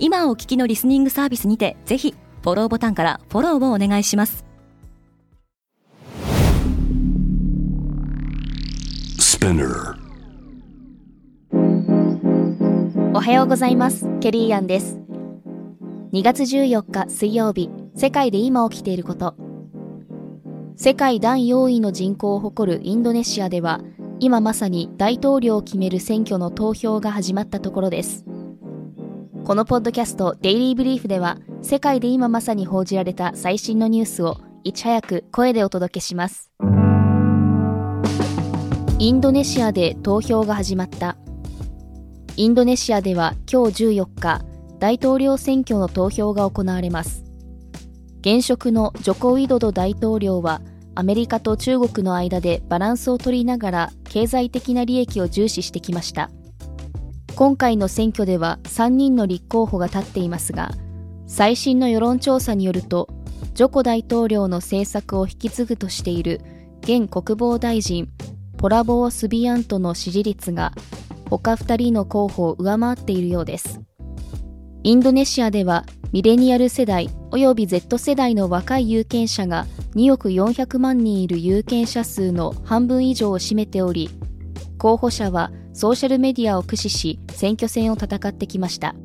今お聞きのリスニングサービスにてぜひフォローボタンからフォローをお願いします。おはようございます。ケリーアンです。2月14日水曜日世界で今起きていること。世界第4位の人口を誇るインドネシアでは今まさに大統領を決める選挙の投票が始まったところですこのポッドキャストデイリーブリーフでは世界で今まさに報じられた最新のニュースをいち早く声でお届けします。インドネシアで投票が始まった。インドネシアでは今日14日大統領選挙の投票が行われます。現職のジョコ・ウィドド大統領はアメリカと中国の間でバランスを取りながら経済的な利益を重視してきました。今回の選挙では3人の立候補が立っていますが最新の世論調査によるとジョコ大統領の政策を引き継ぐとしている現国防大臣ポラボー・スビアントの支持率が他2人の候補を上回っているようです。インドネシアではミレニアル世代及び Z 世代の若い有権者が2億400万人いる有権者数の半分以上を占めており候補者はソーシャルメディアを駆使し選挙戦を戦ってきました。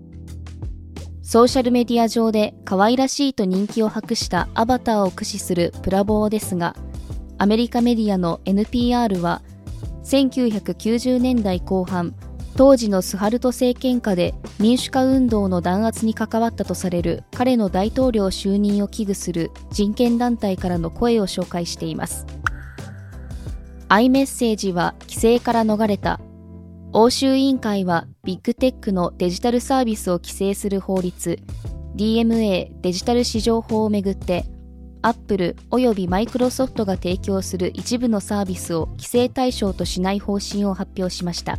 ソーシャルメディア上で可愛らしいと人気を博したアバターを駆使するプラボーですがアメリカメディアの NPR は1990年代後半当時のスハルト政権下で民主化運動の弾圧に関わったとされる彼の大統領就任を危惧する人権団体からの声を紹介しています。iMessage は規制から逃れた欧州委員会はビッグテックのデジタルサービスを規制する法律 DMA デジタル市場法をめぐってアップルおよびマイクロソフトが提供する一部のサービスを規制対象としない方針を発表しました。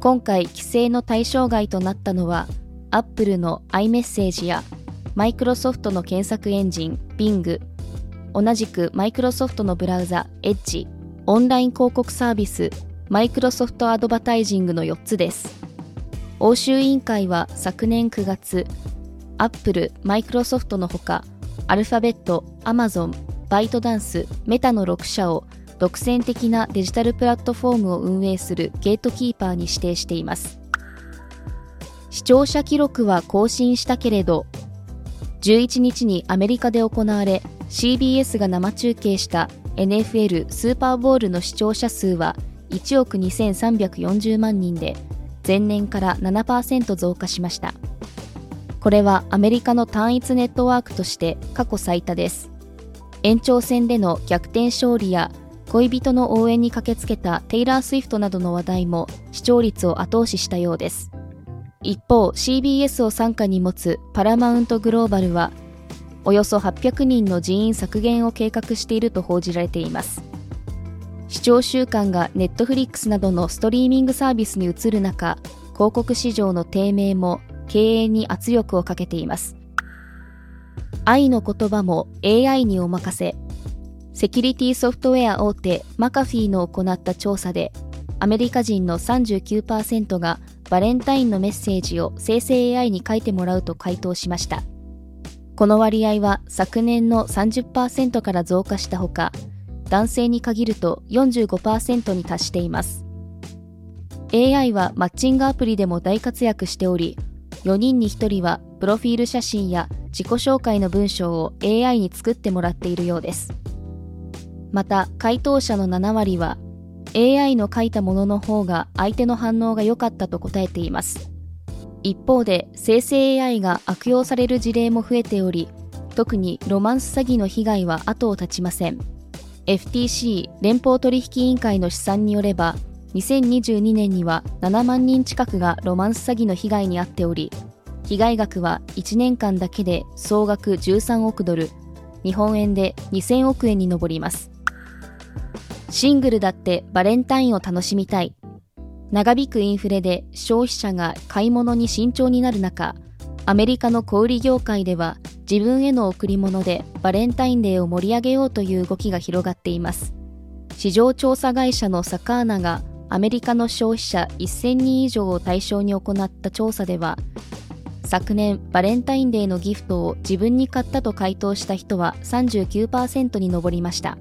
今回規制の対象外となったのはアップルの iMessage やマイクロソフトの検索エンジン Bing 同じくマイクロソフトのブラウザ Edge オンライン広告サービスマイクロソフトアドバタイジングの4つです。欧州委員会は昨年9月アップル、マイクロソフトのほかアルファベット、アマゾン、バイトダンス、メタの6社を独占的なデジタルプラットフォームを運営するゲートキーパーに指定しています。視聴者記録は更新したけれど11日にアメリカで行われ CBS が生中継した NFL スーパーボールの視聴者数は1億2340万人で前年から7%増加しました。これはアメリカの単一ネットワークとして過去最多です。延長戦での逆転勝利や恋人の応援に駆けつけたテイラー・スウィフトなどの話題も視聴率を後押ししたようです。一方 CBS を傘下に持つパラマウントグローバルはおよそ800人の人員削減を計画していると報じられています。視聴習慣がネットフリックスなどのストリーミングサービスに移る中広告市場の低迷も経営に圧力をかけています。愛の言葉も AI にお任せ。セキュリティソフトウェア大手マカフィーの行った調査でアメリカ人の39%がバレンタインのメッセージを生成 AI に書いてもらうと回答しました。この割合は昨年の30%から増加したほか男性に限ると45%に達しています。AI はマッチングアプリでも大活躍しており4人に1人はプロフィール写真や自己紹介の文章を AI に作ってもらっているようです。また回答者の7割は AI の書いたものの方が相手の反応が良かったと答えています。一方で生成 AI が悪用される事例も増えており特にロマンス詐欺の被害は後を絶ちません。FTC 連邦取引委員会の試算によれば2022年には7万人近くがロマンス詐欺の被害に遭っており被害額は1年間だけで総額13億ドル日本円で2000億円に上ります。シングルだってバレンタインを楽しみたい。長引くインフレで消費者が買い物に慎重になる中アメリカの小売業界では自分への贈り物でバレンタインデーを盛り上げようという動きが広がっています。市場調査会社のサカーナがアメリカの消費者1000人以上を対象に行った調査では昨年バレンタインデーのギフトを自分に買ったと回答した人は39%に上りました。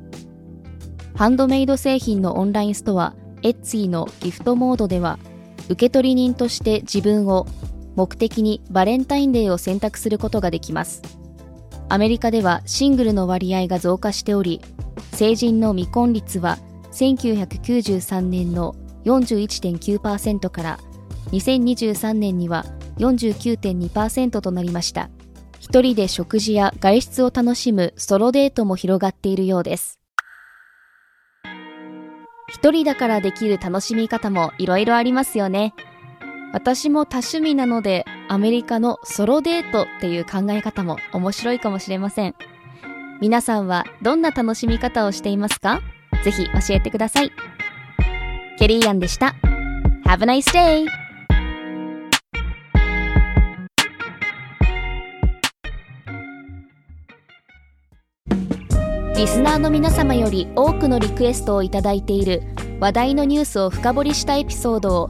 ハンドメイド製品のオンラインストアエッツィのギフトモードでは受取人として自分を目的にバレンタインデーを選択することができます。アメリカではシングルの割合が増加しており成人の未婚率は1993年の41.9%から2023年には49.2%となりました。一人で食事や外出を楽しむソロデートも広がっているようです。一人だからできる楽しみ方もいろいろありますよね。私も多趣味なのでアメリカのソロデートっていう考え方も面白いかもしれません。皆さんはどんな楽しみ方をしていますか？ぜひ教えてください。ケリーアンでした。Have a nice day! リスナーの皆様より多くのリクエストをいただいている話題のニュースを深掘りしたエピソードを